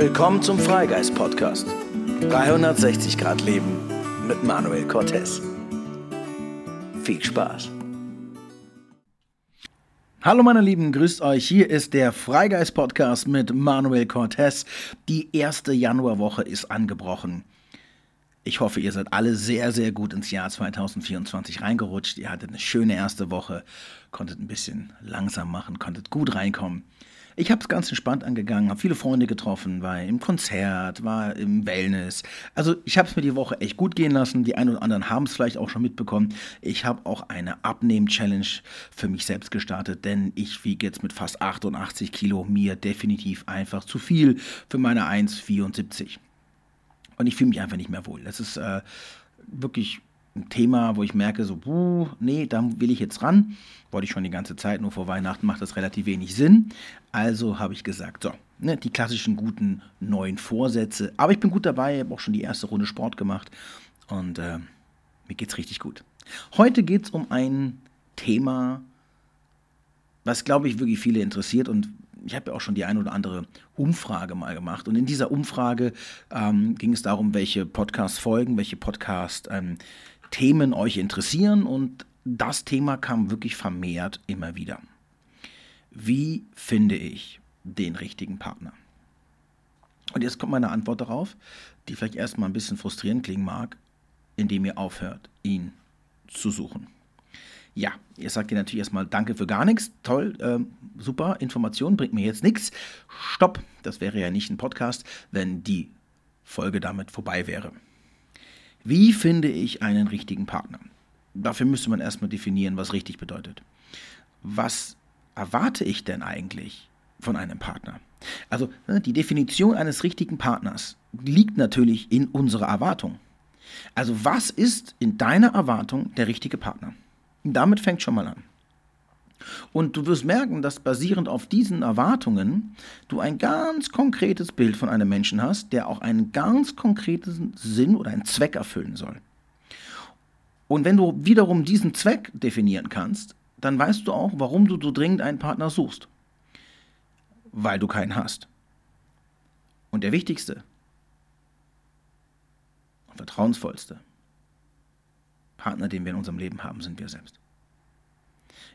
Willkommen zum Freigeist Podcast. 360 Grad Leben mit Manuel Cortez. Viel Spaß. Hallo meine Lieben, grüßt euch. Hier ist der Freigeist Podcast mit Manuel Cortez. Die erste Januarwoche ist angebrochen. Ich hoffe, ihr seid alle sehr, sehr gut ins Jahr 2024 reingerutscht. Ihr hattet eine schöne erste Woche, konntet ein bisschen langsam machen, konntet gut reinkommen. Ich habe es ganz entspannt angegangen, habe viele Freunde getroffen, war im Konzert, war im Wellness. Also ich habe es mir die Woche echt gut gehen lassen. Die einen oder anderen haben es vielleicht auch schon mitbekommen. Ich habe auch eine Abnehm-Challenge für mich selbst gestartet, denn ich wiege jetzt mit fast 88 Kilo mir definitiv einfach zu viel für meine 1,74. Und ich fühle mich einfach nicht mehr wohl. Das ist äh, wirklich ein Thema, wo ich merke, so, buh, nee, da will ich jetzt ran. Wollte ich schon die ganze Zeit, nur vor Weihnachten macht das relativ wenig Sinn. Also habe ich gesagt, so, ne, die klassischen guten neuen Vorsätze. Aber ich bin gut dabei, habe auch schon die erste Runde Sport gemacht und äh, mir es richtig gut. Heute geht es um ein Thema, was, glaube ich, wirklich viele interessiert und ich habe ja auch schon die eine oder andere Umfrage mal gemacht. Und in dieser Umfrage ähm, ging es darum, welche Podcast-Folgen, welche Podcast-Themen ähm, euch interessieren. Und das Thema kam wirklich vermehrt immer wieder. Wie finde ich den richtigen Partner? Und jetzt kommt meine Antwort darauf, die vielleicht erstmal ein bisschen frustrierend klingen mag, indem ihr aufhört, ihn zu suchen. Ja, ihr sagt ihr natürlich erstmal Danke für gar nichts. Toll, äh, super, Information bringt mir jetzt nichts. Stopp, das wäre ja nicht ein Podcast, wenn die Folge damit vorbei wäre. Wie finde ich einen richtigen Partner? Dafür müsste man erstmal definieren, was richtig bedeutet. Was erwarte ich denn eigentlich von einem Partner? Also ne, die Definition eines richtigen Partners liegt natürlich in unserer Erwartung. Also was ist in deiner Erwartung der richtige Partner? Damit fängt schon mal an. Und du wirst merken, dass basierend auf diesen Erwartungen du ein ganz konkretes Bild von einem Menschen hast, der auch einen ganz konkreten Sinn oder einen Zweck erfüllen soll. Und wenn du wiederum diesen Zweck definieren kannst, dann weißt du auch, warum du so dringend einen Partner suchst. Weil du keinen hast. Und der wichtigste und vertrauensvollste Partner, den wir in unserem Leben haben, sind wir selbst.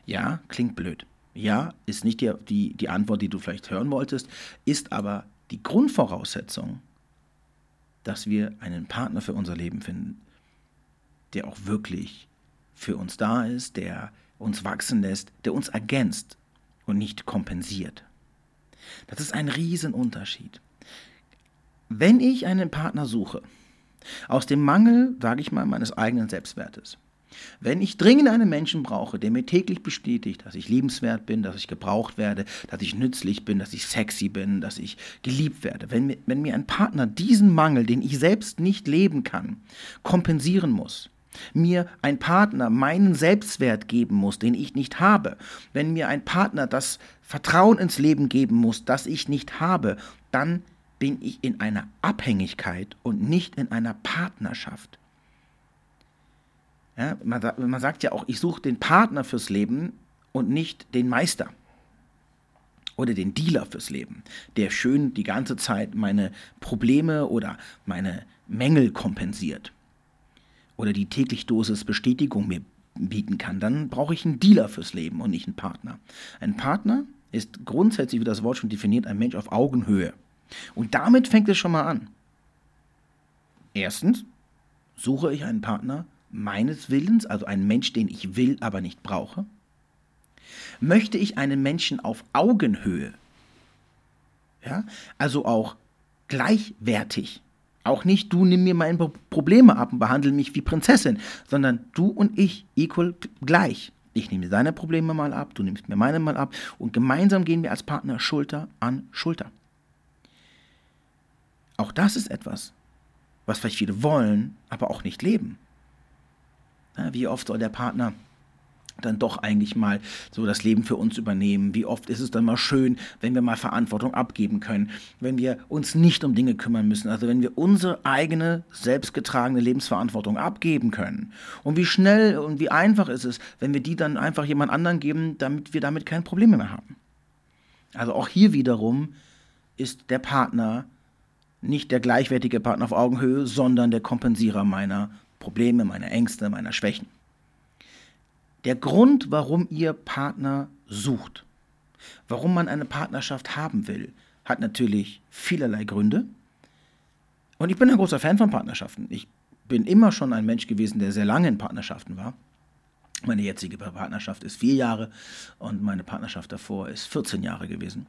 Ja, klingt blöd. Ja, ist nicht die, die, die Antwort, die du vielleicht hören wolltest, ist aber die Grundvoraussetzung, dass wir einen Partner für unser Leben finden, der auch wirklich für uns da ist, der uns wachsen lässt, der uns ergänzt und nicht kompensiert. Das ist ein Riesenunterschied. Wenn ich einen Partner suche, aus dem Mangel, sage ich mal, meines eigenen Selbstwertes. Wenn ich dringend einen Menschen brauche, der mir täglich bestätigt, dass ich liebenswert bin, dass ich gebraucht werde, dass ich nützlich bin, dass ich sexy bin, dass ich geliebt werde, wenn mir, wenn mir ein Partner diesen Mangel, den ich selbst nicht leben kann, kompensieren muss, mir ein Partner meinen Selbstwert geben muss, den ich nicht habe, wenn mir ein Partner das Vertrauen ins Leben geben muss, das ich nicht habe, dann bin ich in einer Abhängigkeit und nicht in einer Partnerschaft. Ja, man, man sagt ja auch, ich suche den Partner fürs Leben und nicht den Meister oder den Dealer fürs Leben, der schön die ganze Zeit meine Probleme oder meine Mängel kompensiert oder die täglich Dosis Bestätigung mir bieten kann, dann brauche ich einen Dealer fürs Leben und nicht einen Partner. Ein Partner ist grundsätzlich, wie das Wort schon definiert, ein Mensch auf Augenhöhe. Und damit fängt es schon mal an. Erstens suche ich einen Partner meines Willens, also einen Mensch, den ich will, aber nicht brauche. Möchte ich einen Menschen auf Augenhöhe, ja, also auch gleichwertig, auch nicht du nimm mir meine Probleme ab und behandle mich wie Prinzessin, sondern du und ich equal gleich. Ich nehme deine Probleme mal ab, du nimmst mir meine mal ab und gemeinsam gehen wir als Partner Schulter an Schulter. Auch das ist etwas, was vielleicht viele wollen, aber auch nicht leben. Wie oft soll der Partner dann doch eigentlich mal so das Leben für uns übernehmen? Wie oft ist es dann mal schön, wenn wir mal Verantwortung abgeben können, wenn wir uns nicht um Dinge kümmern müssen, also wenn wir unsere eigene selbstgetragene Lebensverantwortung abgeben können? Und wie schnell und wie einfach ist es, wenn wir die dann einfach jemand anderen geben, damit wir damit keine Probleme mehr haben? Also auch hier wiederum ist der Partner nicht der gleichwertige Partner auf Augenhöhe, sondern der Kompensierer meiner Probleme, meiner Ängste, meiner Schwächen. Der Grund, warum ihr Partner sucht, warum man eine Partnerschaft haben will, hat natürlich vielerlei Gründe. Und ich bin ein großer Fan von Partnerschaften. Ich bin immer schon ein Mensch gewesen, der sehr lange in Partnerschaften war. Meine jetzige Partnerschaft ist vier Jahre und meine Partnerschaft davor ist 14 Jahre gewesen.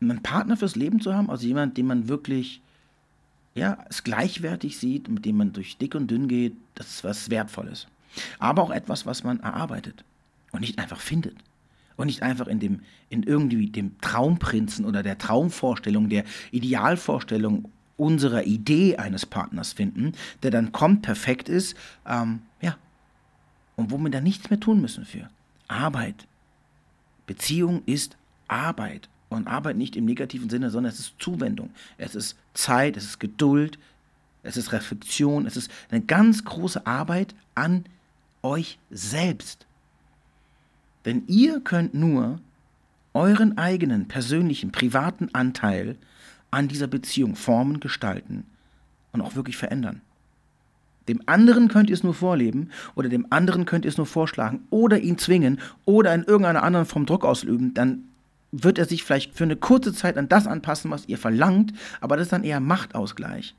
Einen Partner fürs Leben zu haben, also jemand, den man wirklich ja, es gleichwertig sieht, mit dem man durch dick und dünn geht, das ist was Wertvolles. Aber auch etwas, was man erarbeitet und nicht einfach findet. Und nicht einfach in dem, in irgendwie dem Traumprinzen oder der Traumvorstellung, der Idealvorstellung unserer Idee eines Partners finden, der dann kommt, perfekt ist, ähm, ja, und wo wir dann nichts mehr tun müssen für. Arbeit. Beziehung ist Arbeit. Und Arbeit nicht im negativen Sinne, sondern es ist Zuwendung. Es ist Zeit, es ist Geduld, es ist Reflexion, es ist eine ganz große Arbeit an euch selbst. Denn ihr könnt nur euren eigenen persönlichen, privaten Anteil an dieser Beziehung formen, gestalten und auch wirklich verändern. Dem anderen könnt ihr es nur vorleben oder dem anderen könnt ihr es nur vorschlagen oder ihn zwingen oder in irgendeiner anderen Form Druck ausüben, dann wird er sich vielleicht für eine kurze Zeit an das anpassen, was ihr verlangt, aber das ist dann eher Machtausgleich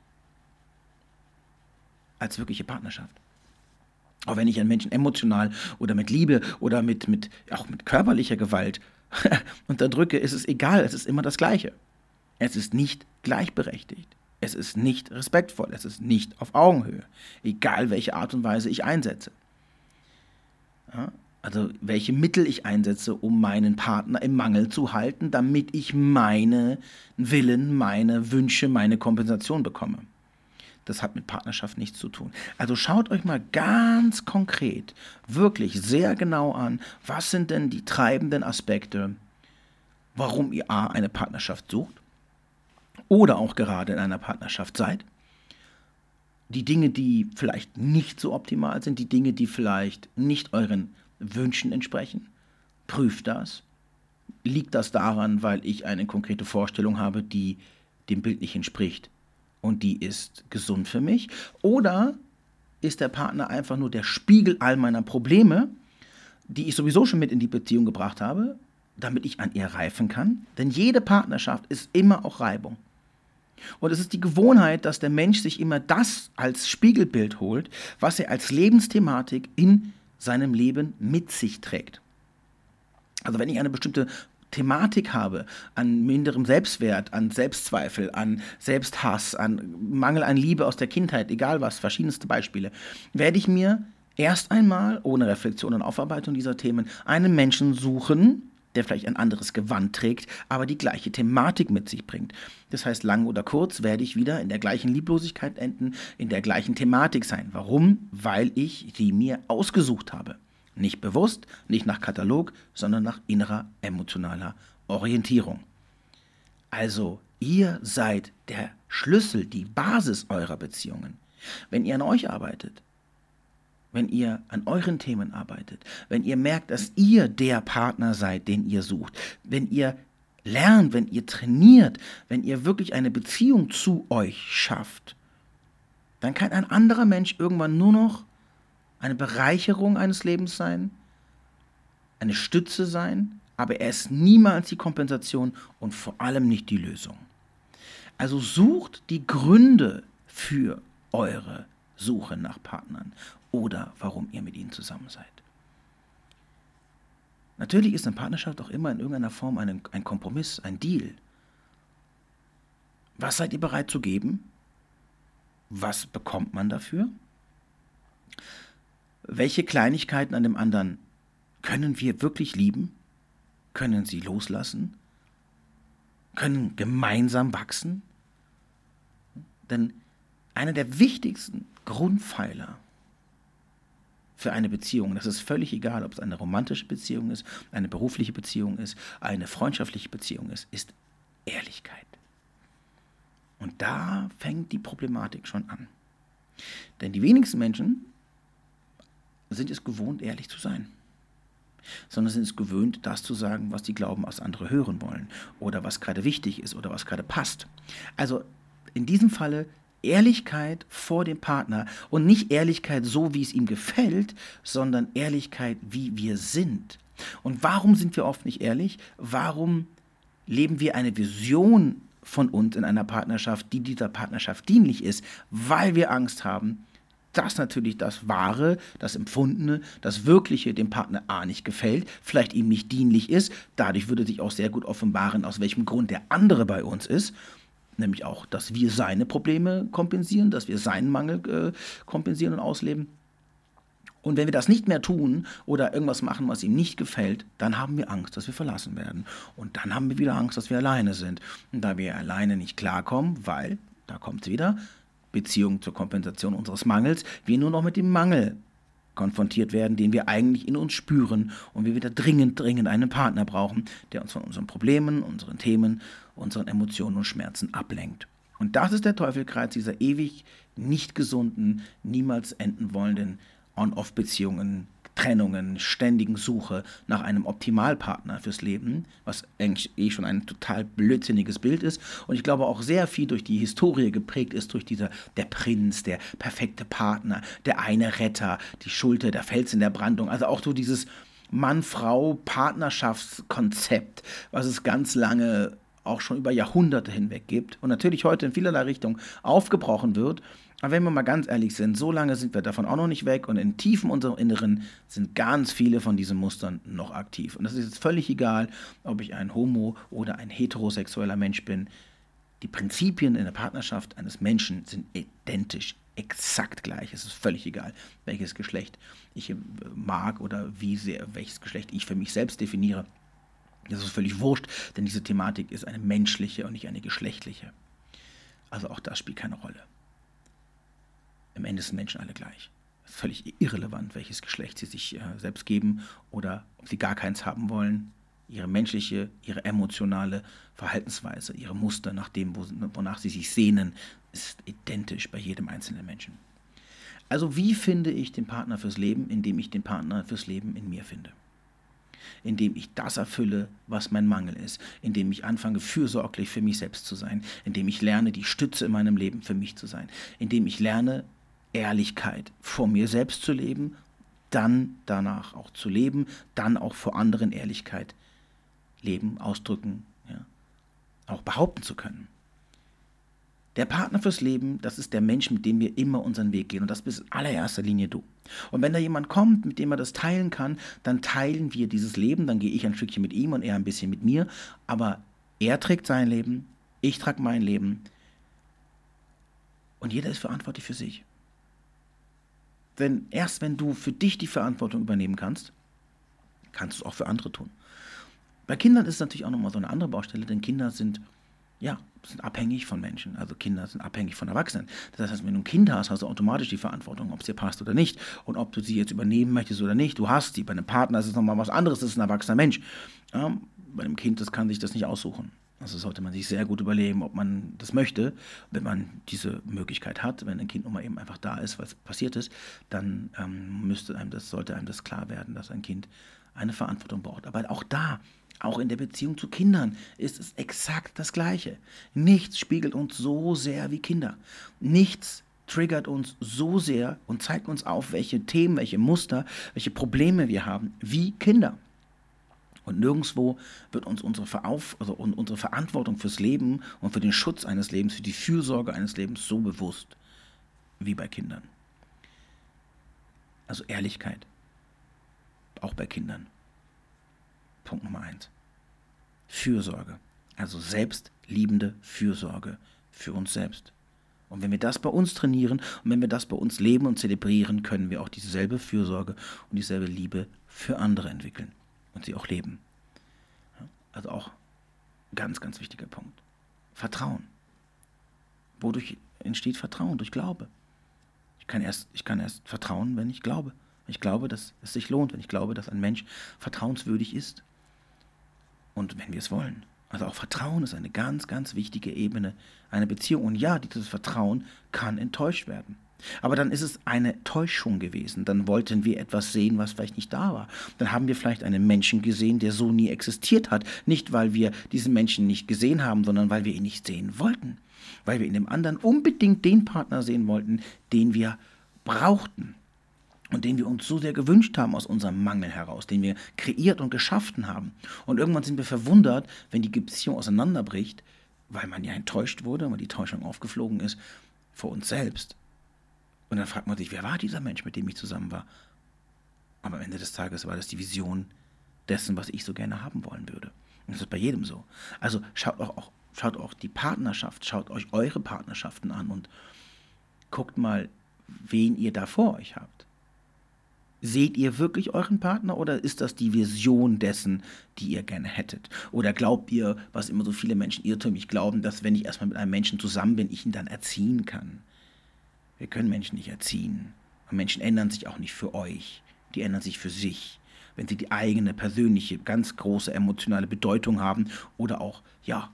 als wirkliche Partnerschaft. Auch wenn ich einen Menschen emotional oder mit Liebe oder mit, mit auch mit körperlicher Gewalt unterdrücke, ist es egal, es ist immer das Gleiche. Es ist nicht gleichberechtigt. Es ist nicht respektvoll, es ist nicht auf Augenhöhe, egal welche Art und Weise ich einsetze. Ja, also welche Mittel ich einsetze, um meinen Partner im Mangel zu halten, damit ich meine Willen, meine Wünsche, meine Kompensation bekomme. Das hat mit Partnerschaft nichts zu tun. Also schaut euch mal ganz konkret, wirklich sehr genau an, was sind denn die treibenden Aspekte, warum ihr A eine Partnerschaft sucht oder auch gerade in einer Partnerschaft seid. Die Dinge, die vielleicht nicht so optimal sind, die Dinge, die vielleicht nicht euren Wünschen entsprechen. Prüft das. Liegt das daran, weil ich eine konkrete Vorstellung habe, die dem Bild nicht entspricht und die ist gesund für mich? Oder ist der Partner einfach nur der Spiegel all meiner Probleme, die ich sowieso schon mit in die Beziehung gebracht habe, damit ich an ihr reifen kann? Denn jede Partnerschaft ist immer auch Reibung. Und es ist die Gewohnheit, dass der Mensch sich immer das als Spiegelbild holt, was er als Lebensthematik in seinem Leben mit sich trägt. Also wenn ich eine bestimmte Thematik habe, an minderem Selbstwert, an Selbstzweifel, an Selbsthass, an Mangel an Liebe aus der Kindheit, egal was, verschiedenste Beispiele, werde ich mir erst einmal, ohne Reflexion und Aufarbeitung dieser Themen, einen Menschen suchen, der vielleicht ein anderes Gewand trägt, aber die gleiche Thematik mit sich bringt. Das heißt, lang oder kurz werde ich wieder in der gleichen Lieblosigkeit enden, in der gleichen Thematik sein. Warum? Weil ich die mir ausgesucht habe. Nicht bewusst, nicht nach Katalog, sondern nach innerer emotionaler Orientierung. Also, ihr seid der Schlüssel, die Basis eurer Beziehungen. Wenn ihr an euch arbeitet, wenn ihr an euren Themen arbeitet, wenn ihr merkt, dass ihr der Partner seid, den ihr sucht, wenn ihr lernt, wenn ihr trainiert, wenn ihr wirklich eine Beziehung zu euch schafft, dann kann ein anderer Mensch irgendwann nur noch eine Bereicherung eines Lebens sein, eine Stütze sein, aber er ist niemals die Kompensation und vor allem nicht die Lösung. Also sucht die Gründe für eure Suche nach Partnern oder warum ihr mit ihnen zusammen seid. Natürlich ist eine Partnerschaft auch immer in irgendeiner Form ein, ein Kompromiss, ein Deal. Was seid ihr bereit zu geben? Was bekommt man dafür? Welche Kleinigkeiten an dem anderen können wir wirklich lieben? Können sie loslassen? Können gemeinsam wachsen? Denn einer der wichtigsten Grundpfeiler für eine Beziehung. Das ist völlig egal, ob es eine romantische Beziehung ist, eine berufliche Beziehung ist, eine freundschaftliche Beziehung ist, ist Ehrlichkeit. Und da fängt die Problematik schon an. Denn die wenigsten Menschen sind es gewohnt, ehrlich zu sein. sondern sind es gewöhnt, das zu sagen, was die glauben, was andere hören wollen oder was gerade wichtig ist oder was gerade passt. Also in diesem Falle Ehrlichkeit vor dem Partner und nicht Ehrlichkeit so, wie es ihm gefällt, sondern Ehrlichkeit, wie wir sind. Und warum sind wir oft nicht ehrlich? Warum leben wir eine Vision von uns in einer Partnerschaft, die dieser Partnerschaft dienlich ist, weil wir Angst haben, dass natürlich das Wahre, das Empfundene, das Wirkliche dem Partner A nicht gefällt, vielleicht ihm nicht dienlich ist. Dadurch würde sich auch sehr gut offenbaren, aus welchem Grund der andere bei uns ist. Nämlich auch, dass wir seine Probleme kompensieren, dass wir seinen Mangel äh, kompensieren und ausleben. Und wenn wir das nicht mehr tun oder irgendwas machen, was ihm nicht gefällt, dann haben wir Angst, dass wir verlassen werden. Und dann haben wir wieder Angst, dass wir alleine sind. Und da wir alleine nicht klarkommen, weil, da kommt es wieder, Beziehung zur Kompensation unseres Mangels, wir nur noch mit dem Mangel konfrontiert werden, den wir eigentlich in uns spüren und wir wieder dringend, dringend einen Partner brauchen, der uns von unseren Problemen, unseren Themen, unseren Emotionen und Schmerzen ablenkt. Und das ist der Teufelkreis dieser ewig nicht gesunden, niemals enden wollenden On-Off-Beziehungen, Trennungen, ständigen Suche nach einem Optimalpartner fürs Leben, was eigentlich eh schon ein total blödsinniges Bild ist. Und ich glaube auch sehr viel durch die Historie geprägt ist, durch dieser, der Prinz, der perfekte Partner, der eine Retter, die Schulter, der Fels in der Brandung. Also auch so dieses Mann-Frau-Partnerschaftskonzept, was es ganz lange auch schon über Jahrhunderte hinweg gibt und natürlich heute in vielerlei Richtung aufgebrochen wird aber wenn wir mal ganz ehrlich sind, so lange sind wir davon auch noch nicht weg und in tiefen unserem Inneren sind ganz viele von diesen Mustern noch aktiv. Und das ist jetzt völlig egal, ob ich ein homo- oder ein heterosexueller Mensch bin. Die Prinzipien in der Partnerschaft eines Menschen sind identisch, exakt gleich. Es ist völlig egal, welches Geschlecht ich mag oder wie sehr, welches Geschlecht ich für mich selbst definiere. Das ist völlig wurscht, denn diese Thematik ist eine menschliche und nicht eine geschlechtliche. Also auch das spielt keine Rolle. Im Ende sind Menschen alle gleich. Völlig irrelevant, welches Geschlecht sie sich äh, selbst geben oder ob sie gar keins haben wollen. Ihre menschliche, ihre emotionale Verhaltensweise, ihre Muster nach dem, wonach sie sich sehnen, ist identisch bei jedem einzelnen Menschen. Also wie finde ich den Partner fürs Leben, indem ich den Partner fürs Leben in mir finde? Indem ich das erfülle, was mein Mangel ist, indem ich anfange, fürsorglich für mich selbst zu sein, indem ich lerne, die Stütze in meinem Leben für mich zu sein, indem ich lerne, Ehrlichkeit vor mir selbst zu leben, dann danach auch zu leben, dann auch vor anderen Ehrlichkeit leben, ausdrücken, ja, auch behaupten zu können. Der Partner fürs Leben, das ist der Mensch, mit dem wir immer unseren Weg gehen. Und das bist in allererster Linie du. Und wenn da jemand kommt, mit dem er das teilen kann, dann teilen wir dieses Leben. Dann gehe ich ein Stückchen mit ihm und er ein bisschen mit mir. Aber er trägt sein Leben, ich trage mein Leben. Und jeder ist verantwortlich für sich. Denn erst wenn du für dich die Verantwortung übernehmen kannst, kannst du es auch für andere tun. Bei Kindern ist es natürlich auch nochmal so eine andere Baustelle, denn Kinder sind, ja, sind abhängig von Menschen. Also Kinder sind abhängig von Erwachsenen. Das heißt, wenn du ein Kind hast, hast du automatisch die Verantwortung, ob es dir passt oder nicht. Und ob du sie jetzt übernehmen möchtest oder nicht, du hast sie. Bei einem Partner ist es nochmal was anderes, das ist ein erwachsener Mensch. Ja, bei einem Kind, das kann sich das nicht aussuchen. Also sollte man sich sehr gut überlegen, ob man das möchte. Wenn man diese Möglichkeit hat, wenn ein Kind nun mal eben einfach da ist, was passiert ist, dann ähm, müsste einem das, sollte einem das klar werden, dass ein Kind eine Verantwortung braucht. Aber auch da, auch in der Beziehung zu Kindern, ist es exakt das Gleiche. Nichts spiegelt uns so sehr wie Kinder. Nichts triggert uns so sehr und zeigt uns auf, welche Themen, welche Muster, welche Probleme wir haben, wie Kinder. Und nirgendwo wird uns unsere, Verauf also unsere Verantwortung fürs Leben und für den Schutz eines Lebens, für die Fürsorge eines Lebens so bewusst wie bei Kindern. Also Ehrlichkeit. Auch bei Kindern. Punkt Nummer eins. Fürsorge. Also selbstliebende Fürsorge für uns selbst. Und wenn wir das bei uns trainieren und wenn wir das bei uns leben und zelebrieren, können wir auch dieselbe Fürsorge und dieselbe Liebe für andere entwickeln und sie auch leben. Also auch ganz, ganz wichtiger Punkt. Vertrauen. Wodurch entsteht Vertrauen? Durch Glaube. Ich kann erst, ich kann erst vertrauen, wenn ich glaube. Ich glaube, dass es sich lohnt, wenn ich glaube, dass ein Mensch vertrauenswürdig ist. Und wenn wir es wollen. Also auch Vertrauen ist eine ganz, ganz wichtige Ebene einer Beziehung. Und ja, dieses Vertrauen kann enttäuscht werden. Aber dann ist es eine Täuschung gewesen. Dann wollten wir etwas sehen, was vielleicht nicht da war. Dann haben wir vielleicht einen Menschen gesehen, der so nie existiert hat. Nicht, weil wir diesen Menschen nicht gesehen haben, sondern weil wir ihn nicht sehen wollten. Weil wir in dem anderen unbedingt den Partner sehen wollten, den wir brauchten. Und den wir uns so sehr gewünscht haben aus unserem Mangel heraus, den wir kreiert und geschaffen haben. Und irgendwann sind wir verwundert, wenn die Beziehung auseinanderbricht, weil man ja enttäuscht wurde, weil die Täuschung aufgeflogen ist, vor uns selbst und dann fragt man sich, wer war dieser Mensch, mit dem ich zusammen war? Aber am Ende des Tages war das die Vision dessen, was ich so gerne haben wollen würde. Und das ist bei jedem so. Also schaut auch, auch, schaut auch die Partnerschaft, schaut euch eure Partnerschaften an und guckt mal, wen ihr da vor euch habt. Seht ihr wirklich euren Partner oder ist das die Vision dessen, die ihr gerne hättet? Oder glaubt ihr, was immer so viele Menschen irrtümlich glauben, dass wenn ich erstmal mit einem Menschen zusammen bin, ich ihn dann erziehen kann? Wir können Menschen nicht erziehen. Und Menschen ändern sich auch nicht für euch. Die ändern sich für sich. Wenn sie die eigene persönliche, ganz große emotionale Bedeutung haben oder auch, ja,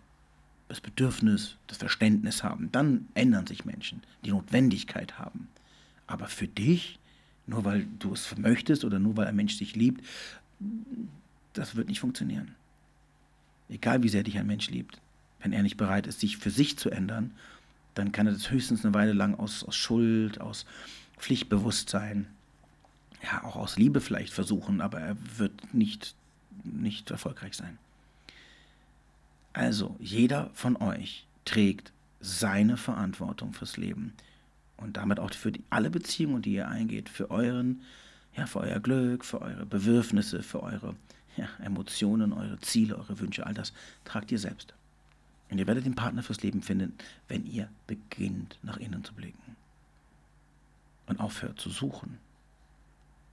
das Bedürfnis, das Verständnis haben, dann ändern sich Menschen, die Notwendigkeit haben. Aber für dich, nur weil du es möchtest oder nur weil ein Mensch dich liebt, das wird nicht funktionieren. Egal wie sehr dich ein Mensch liebt, wenn er nicht bereit ist, sich für sich zu ändern dann kann er das höchstens eine Weile lang aus, aus Schuld, aus Pflichtbewusstsein, ja, auch aus Liebe vielleicht versuchen, aber er wird nicht, nicht erfolgreich sein. Also, jeder von euch trägt seine Verantwortung fürs Leben und damit auch für die, alle Beziehungen, die ihr eingeht, für euren, ja, für euer Glück, für eure Bedürfnisse, für eure ja, Emotionen, eure Ziele, eure Wünsche, all das tragt ihr selbst. Und ihr werdet den Partner fürs Leben finden, wenn ihr beginnt, nach innen zu blicken. Und aufhört zu suchen,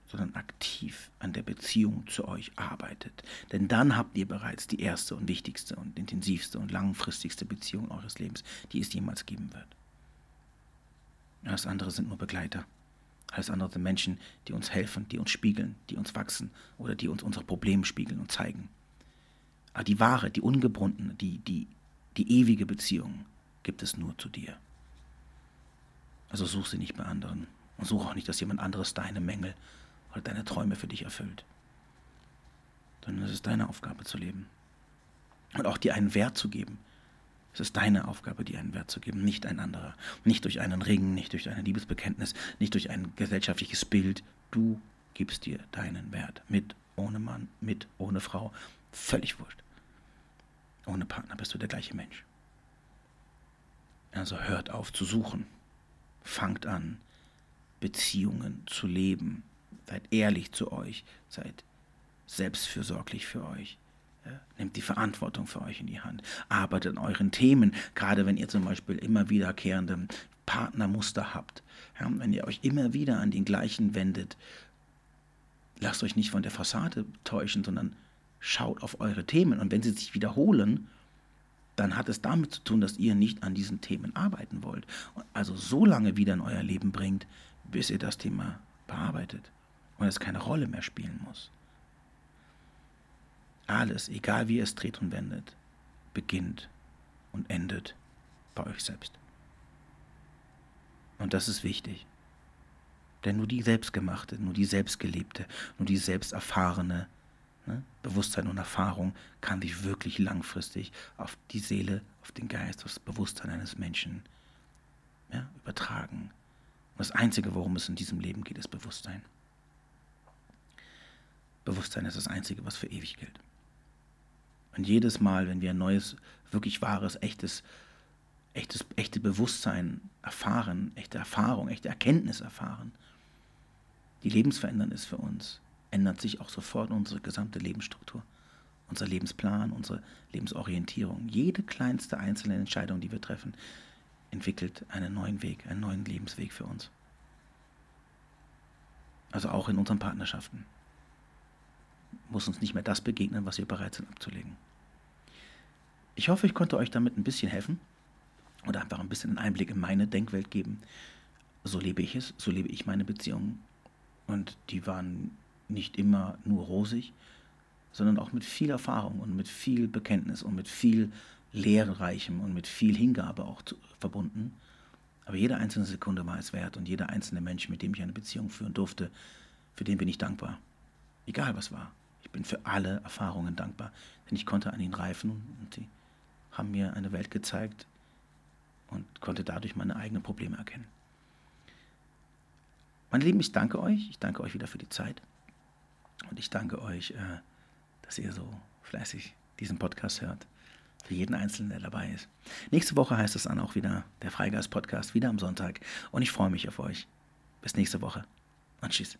sondern aktiv an der Beziehung zu euch arbeitet. Denn dann habt ihr bereits die erste und wichtigste und intensivste und langfristigste Beziehung eures Lebens, die es jemals geben wird. Alles andere sind nur Begleiter. Alles andere sind Menschen, die uns helfen, die uns spiegeln, die uns wachsen oder die uns unsere Probleme spiegeln und zeigen. Aber die wahre, die ungebundene, die, die die ewige Beziehung gibt es nur zu dir. Also such sie nicht bei anderen und such auch nicht, dass jemand anderes deine Mängel oder deine Träume für dich erfüllt. Sondern es ist deine Aufgabe zu leben. Und auch dir einen Wert zu geben. Es ist deine Aufgabe, dir einen Wert zu geben, nicht ein anderer. Nicht durch einen Ring, nicht durch ein Liebesbekenntnis, nicht durch ein gesellschaftliches Bild. Du gibst dir deinen Wert. Mit, ohne Mann, mit, ohne Frau. Völlig wurscht. Ohne Partner bist du der gleiche Mensch. Also hört auf zu suchen. Fangt an, Beziehungen zu leben. Seid ehrlich zu euch. Seid selbstfürsorglich für euch. Nehmt die Verantwortung für euch in die Hand. Arbeitet an euren Themen, gerade wenn ihr zum Beispiel immer wiederkehrende Partnermuster habt. Ja, wenn ihr euch immer wieder an den gleichen wendet, lasst euch nicht von der Fassade täuschen, sondern schaut auf eure Themen und wenn sie sich wiederholen, dann hat es damit zu tun, dass ihr nicht an diesen Themen arbeiten wollt. Also so lange wieder in euer Leben bringt, bis ihr das Thema bearbeitet und es keine Rolle mehr spielen muss. Alles, egal wie ihr es dreht und wendet, beginnt und endet bei euch selbst. Und das ist wichtig. Denn nur die selbstgemachte, nur die selbstgelebte, nur die selbsterfahrene Ne? Bewusstsein und Erfahrung kann sich wirklich langfristig auf die Seele, auf den Geist, auf das Bewusstsein eines Menschen ja, übertragen. Und das Einzige, worum es in diesem Leben geht, ist Bewusstsein. Bewusstsein ist das Einzige, was für ewig gilt. Und jedes Mal, wenn wir ein neues, wirklich wahres, echtes, echtes, echte Bewusstsein erfahren, echte Erfahrung, echte Erkenntnis erfahren, die lebensverändernd ist für uns, ändert sich auch sofort unsere gesamte Lebensstruktur, unser Lebensplan, unsere Lebensorientierung. Jede kleinste einzelne Entscheidung, die wir treffen, entwickelt einen neuen Weg, einen neuen Lebensweg für uns. Also auch in unseren Partnerschaften muss uns nicht mehr das begegnen, was wir bereit sind abzulegen. Ich hoffe, ich konnte euch damit ein bisschen helfen oder einfach ein bisschen einen Einblick in meine Denkwelt geben. So lebe ich es, so lebe ich meine Beziehungen. Und die waren nicht immer nur rosig, sondern auch mit viel Erfahrung und mit viel Bekenntnis und mit viel Lehrreichem und mit viel Hingabe auch zu, verbunden. Aber jede einzelne Sekunde war es wert und jeder einzelne Mensch, mit dem ich eine Beziehung führen durfte, für den bin ich dankbar. Egal was war. Ich bin für alle Erfahrungen dankbar, denn ich konnte an ihnen reifen und sie haben mir eine Welt gezeigt und konnte dadurch meine eigenen Probleme erkennen. Meine Lieben, ich danke euch. Ich danke euch wieder für die Zeit. Und ich danke euch, äh, dass ihr so fleißig diesen Podcast hört. Für jeden Einzelnen, der dabei ist. Nächste Woche heißt es dann auch wieder der Freigeist-Podcast, wieder am Sonntag. Und ich freue mich auf euch. Bis nächste Woche. Und tschüss.